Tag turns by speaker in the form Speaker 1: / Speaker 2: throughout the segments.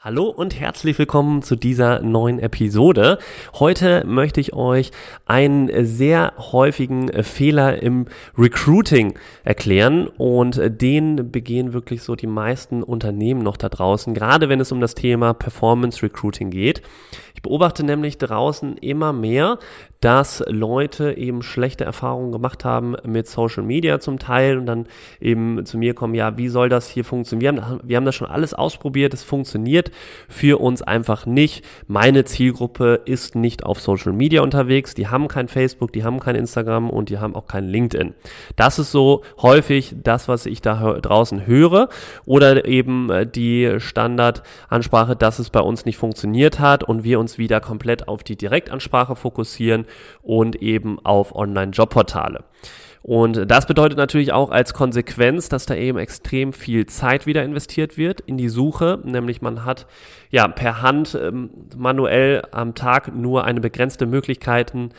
Speaker 1: Hallo und herzlich willkommen zu dieser neuen Episode. Heute möchte ich euch einen sehr häufigen Fehler im Recruiting erklären und den begehen wirklich so die meisten Unternehmen noch da draußen, gerade wenn es um das Thema Performance Recruiting geht. Ich beobachte nämlich draußen immer mehr, dass Leute eben schlechte Erfahrungen gemacht haben mit Social Media zum Teil und dann eben zu mir kommen, ja, wie soll das hier funktionieren? Wir haben, wir haben das schon alles ausprobiert, es funktioniert für uns einfach nicht. Meine Zielgruppe ist nicht auf Social Media unterwegs, die haben kein Facebook, die haben kein Instagram und die haben auch kein LinkedIn. Das ist so häufig das, was ich da draußen höre oder eben äh, die Standardansprache, dass es bei uns nicht funktioniert hat und wir uns wieder komplett auf die Direktansprache fokussieren und eben auf Online-Jobportale. Und das bedeutet natürlich auch als Konsequenz, dass da eben extrem viel Zeit wieder investiert wird in die Suche. Nämlich man hat ja per Hand ähm, manuell am Tag nur eine begrenzte Möglichkeiten,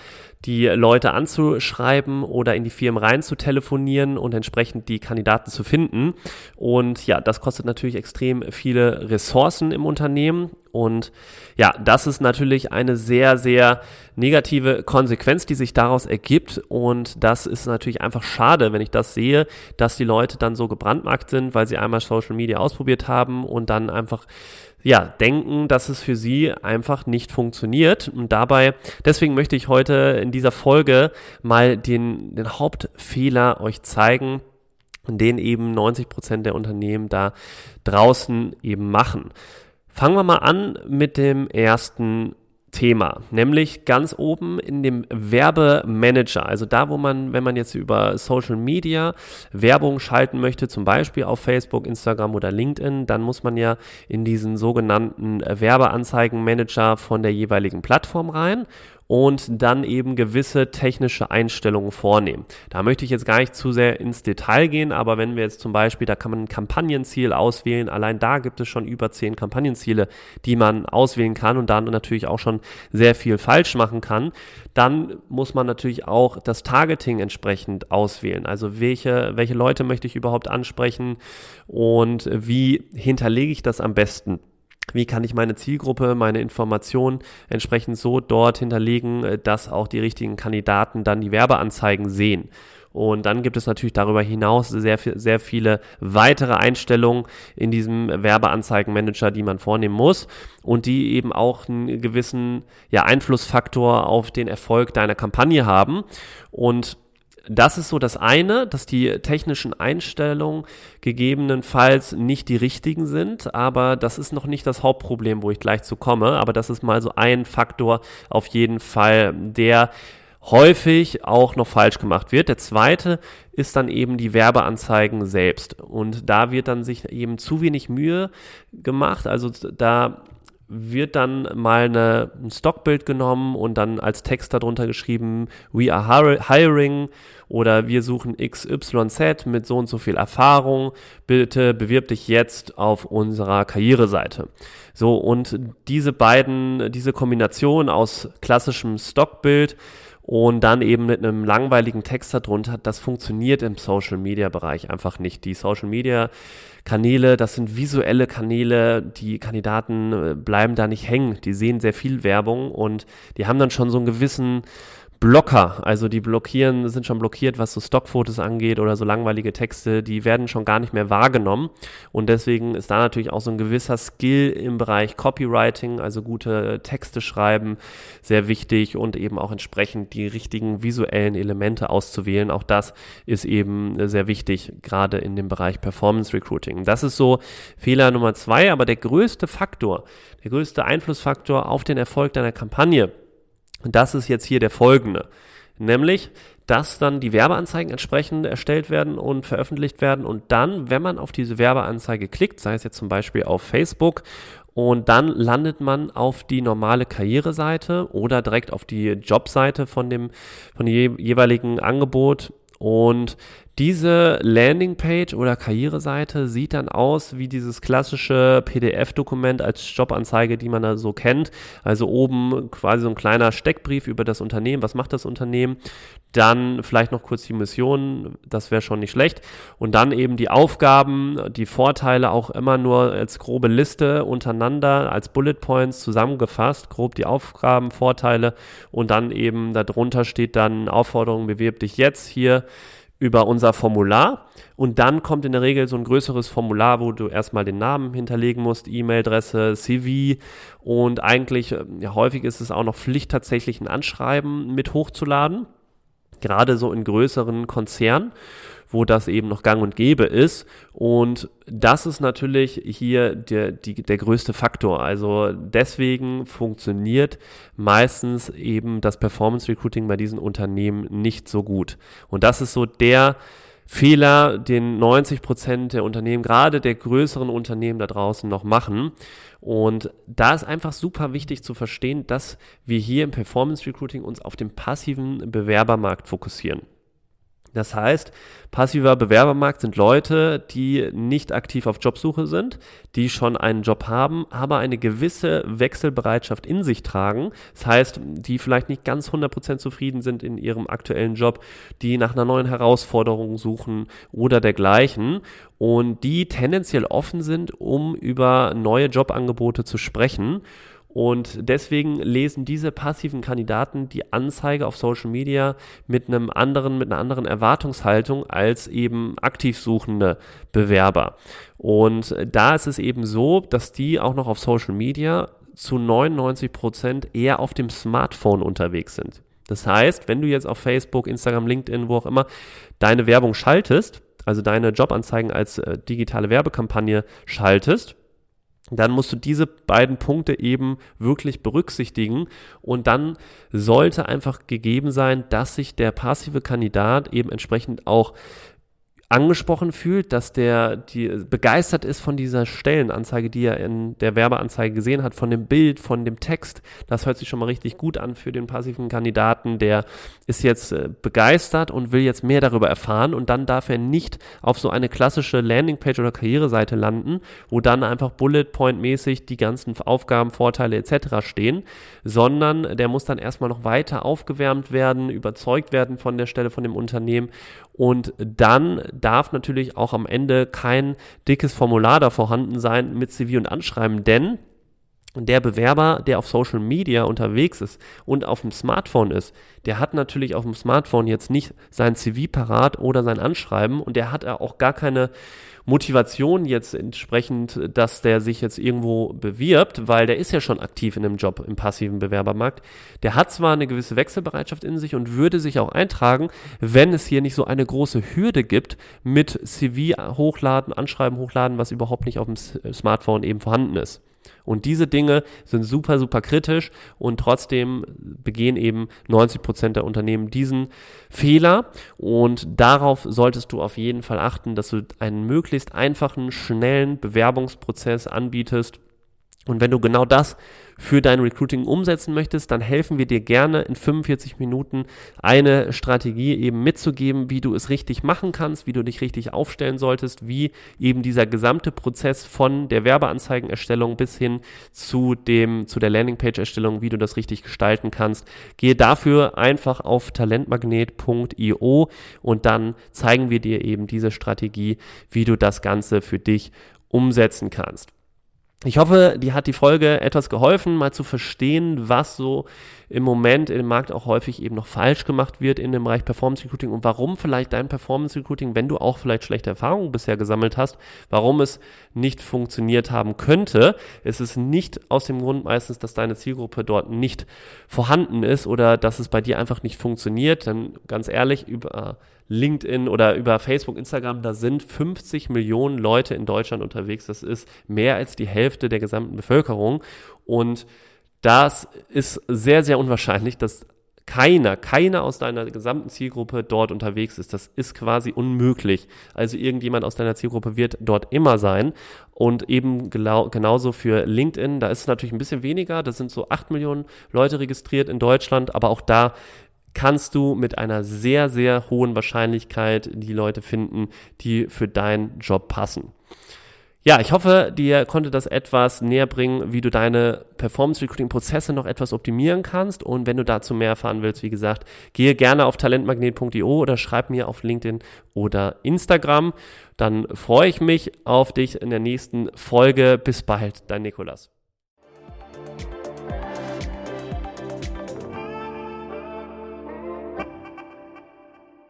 Speaker 1: die Leute anzuschreiben oder in die Firmen rein zu telefonieren und entsprechend die Kandidaten zu finden. Und ja, das kostet natürlich extrem viele Ressourcen im Unternehmen. Und ja, das ist natürlich eine sehr, sehr negative Konsequenz, die sich daraus ergibt. Und das ist natürlich einfach schade, wenn ich das sehe, dass die Leute dann so gebrandmarkt sind, weil sie einmal Social Media ausprobiert haben und dann einfach ja, denken, dass es für sie einfach nicht funktioniert. Und dabei, deswegen möchte ich heute in dieser Folge mal den, den Hauptfehler euch zeigen, den eben 90 Prozent der Unternehmen da draußen eben machen. Fangen wir mal an mit dem ersten Thema, nämlich ganz oben in dem Werbemanager, also da, wo man, wenn man jetzt über Social Media Werbung schalten möchte, zum Beispiel auf Facebook, Instagram oder LinkedIn, dann muss man ja in diesen sogenannten Werbeanzeigenmanager von der jeweiligen Plattform rein und dann eben gewisse technische Einstellungen vornehmen. Da möchte ich jetzt gar nicht zu sehr ins Detail gehen, aber wenn wir jetzt zum Beispiel, da kann man ein Kampagnenziel auswählen, allein da gibt es schon über zehn Kampagnenziele, die man auswählen kann und dann natürlich auch schon sehr viel falsch machen kann, dann muss man natürlich auch das Targeting entsprechend auswählen. Also welche, welche Leute möchte ich überhaupt ansprechen und wie hinterlege ich das am besten? Wie kann ich meine Zielgruppe, meine Informationen entsprechend so dort hinterlegen, äh, dass auch die richtigen Kandidaten dann die Werbeanzeigen sehen. Und dann gibt es natürlich darüber hinaus sehr, sehr viele weitere Einstellungen in diesem Werbeanzeigenmanager, die man vornehmen muss und die eben auch einen gewissen ja, Einflussfaktor auf den Erfolg deiner Kampagne haben. Und das ist so das eine, dass die technischen Einstellungen gegebenenfalls nicht die richtigen sind, aber das ist noch nicht das Hauptproblem, wo ich gleich zu komme, aber das ist mal so ein Faktor auf jeden Fall, der häufig auch noch falsch gemacht wird. Der zweite ist dann eben die Werbeanzeigen selbst. Und da wird dann sich eben zu wenig Mühe gemacht. Also da wird dann mal eine, ein Stockbild genommen und dann als Text darunter geschrieben, we are hiring oder wir suchen XYZ mit so und so viel Erfahrung. Bitte bewirb dich jetzt auf unserer Karriereseite. So, und diese beiden, diese Kombination aus klassischem Stockbild und dann eben mit einem langweiligen Text darunter, das funktioniert im Social Media Bereich einfach nicht. Die Social Media Kanäle, das sind visuelle Kanäle, die Kandidaten äh, bleiben da nicht hängen, die sehen sehr viel Werbung und die haben dann schon so einen gewissen Blocker, also die blockieren, sind schon blockiert, was so Stockfotos angeht oder so langweilige Texte, die werden schon gar nicht mehr wahrgenommen. Und deswegen ist da natürlich auch so ein gewisser Skill im Bereich Copywriting, also gute Texte schreiben, sehr wichtig und eben auch entsprechend die richtigen visuellen Elemente auszuwählen. Auch das ist eben sehr wichtig, gerade in dem Bereich Performance Recruiting. Das ist so Fehler Nummer zwei, aber der größte Faktor, der größte Einflussfaktor auf den Erfolg deiner Kampagne das ist jetzt hier der folgende. Nämlich, dass dann die Werbeanzeigen entsprechend erstellt werden und veröffentlicht werden und dann, wenn man auf diese Werbeanzeige klickt, sei es jetzt zum Beispiel auf Facebook und dann landet man auf die normale Karriereseite oder direkt auf die Jobseite von dem, von dem jeweiligen Angebot Und diese Landingpage oder Karriereseite sieht dann aus wie dieses klassische PDF-Dokument als Jobanzeige, die man da so kennt. Also oben quasi so ein kleiner Steckbrief über das Unternehmen. Was macht das Unternehmen? Dann vielleicht noch kurz die Mission. Das wäre schon nicht schlecht. Und dann eben die Aufgaben, die Vorteile auch immer nur als grobe Liste untereinander, als Bullet Points zusammengefasst. Grob die Aufgaben, Vorteile. Und dann eben darunter steht dann Aufforderung, bewirb dich jetzt hier über unser Formular. Und dann kommt in der Regel so ein größeres Formular, wo du erstmal den Namen hinterlegen musst, E-Mail-Adresse, CV und eigentlich, äh, ja, häufig ist es auch noch Pflicht, tatsächlich ein Anschreiben mit hochzuladen, gerade so in größeren Konzernen wo das eben noch gang und gäbe ist. Und das ist natürlich hier der, die, der größte Faktor. Also deswegen funktioniert meistens eben das Performance Recruiting bei diesen Unternehmen nicht so gut. Und das ist so der Fehler, den 90 Prozent der Unternehmen, gerade der größeren Unternehmen da draußen noch machen. Und da ist einfach super wichtig zu verstehen, dass wir hier im Performance Recruiting uns auf den passiven Bewerbermarkt fokussieren. Das heißt, passiver Bewerbermarkt sind Leute, die nicht aktiv auf Jobsuche sind, die schon einen Job haben, aber eine gewisse Wechselbereitschaft in sich tragen. Das heißt, die vielleicht nicht ganz 100% zufrieden sind in ihrem aktuellen Job, die nach einer neuen Herausforderung suchen oder dergleichen und die tendenziell offen sind, um über neue Jobangebote zu sprechen und deswegen lesen diese passiven Kandidaten die Anzeige auf Social Media mit einem anderen, mit einer anderen Erwartungshaltung als eben aktiv suchende Bewerber. Und da ist es eben so, dass die auch noch auf Social Media zu 99 Prozent eher auf dem Smartphone unterwegs sind. Das heißt, wenn du jetzt auf Facebook, Instagram, LinkedIn, wo auch immer deine Werbung schaltest, also deine Jobanzeigen als äh, digitale Werbekampagne schaltest, dann musst du diese beiden Punkte eben wirklich berücksichtigen. Und dann sollte einfach gegeben sein, dass sich der passive Kandidat eben entsprechend auch angesprochen fühlt, dass der die begeistert ist von dieser Stellenanzeige, die er in der Werbeanzeige gesehen hat, von dem Bild, von dem Text. Das hört sich schon mal richtig gut an für den passiven Kandidaten. Der ist jetzt äh, begeistert und will jetzt mehr darüber erfahren und dann darf er nicht auf so eine klassische Landingpage oder Karriereseite landen, wo dann einfach Bullet Point mäßig die ganzen Aufgaben, Vorteile etc. stehen, sondern der muss dann erstmal noch weiter aufgewärmt werden, überzeugt werden von der Stelle von dem Unternehmen und dann darf natürlich auch am Ende kein dickes Formular da vorhanden sein mit CV und Anschreiben, denn der Bewerber, der auf Social Media unterwegs ist und auf dem Smartphone ist, der hat natürlich auf dem Smartphone jetzt nicht sein CV parat oder sein Anschreiben und der hat auch gar keine Motivation jetzt entsprechend, dass der sich jetzt irgendwo bewirbt, weil der ist ja schon aktiv in einem Job im passiven Bewerbermarkt. Der hat zwar eine gewisse Wechselbereitschaft in sich und würde sich auch eintragen, wenn es hier nicht so eine große Hürde gibt mit CV hochladen, Anschreiben hochladen, was überhaupt nicht auf dem Smartphone eben vorhanden ist. Und diese Dinge sind super, super kritisch und trotzdem begehen eben 90 Prozent der Unternehmen diesen Fehler. Und darauf solltest du auf jeden Fall achten, dass du einen möglichst einfachen, schnellen Bewerbungsprozess anbietest. Und wenn du genau das für dein Recruiting umsetzen möchtest, dann helfen wir dir gerne in 45 Minuten eine Strategie eben mitzugeben, wie du es richtig machen kannst, wie du dich richtig aufstellen solltest, wie eben dieser gesamte Prozess von der Werbeanzeigenerstellung bis hin zu dem, zu der Landingpage-Erstellung, wie du das richtig gestalten kannst. Gehe dafür einfach auf talentmagnet.io und dann zeigen wir dir eben diese Strategie, wie du das Ganze für dich umsetzen kannst. Ich hoffe, die hat die Folge etwas geholfen, mal zu verstehen, was so im Moment im Markt auch häufig eben noch falsch gemacht wird in dem Bereich Performance Recruiting und warum vielleicht dein Performance Recruiting, wenn du auch vielleicht schlechte Erfahrungen bisher gesammelt hast, warum es nicht funktioniert haben könnte. Es ist nicht aus dem Grund meistens, dass deine Zielgruppe dort nicht vorhanden ist oder dass es bei dir einfach nicht funktioniert. Denn ganz ehrlich, über LinkedIn oder über Facebook, Instagram, da sind 50 Millionen Leute in Deutschland unterwegs. Das ist mehr als die Hälfte der gesamten Bevölkerung. Und das ist sehr, sehr unwahrscheinlich, dass keiner, keiner aus deiner gesamten Zielgruppe dort unterwegs ist. Das ist quasi unmöglich. Also irgendjemand aus deiner Zielgruppe wird dort immer sein. Und eben genauso für LinkedIn, da ist es natürlich ein bisschen weniger. Da sind so 8 Millionen Leute registriert in Deutschland, aber auch da kannst du mit einer sehr, sehr hohen Wahrscheinlichkeit die Leute finden, die für deinen Job passen. Ja, ich hoffe, dir konnte das etwas näher bringen, wie du deine Performance Recruiting Prozesse noch etwas optimieren kannst. Und wenn du dazu mehr erfahren willst, wie gesagt, gehe gerne auf talentmagnet.io oder schreib mir auf LinkedIn oder Instagram. Dann freue ich mich auf dich in der nächsten Folge. Bis bald, dein Nikolas.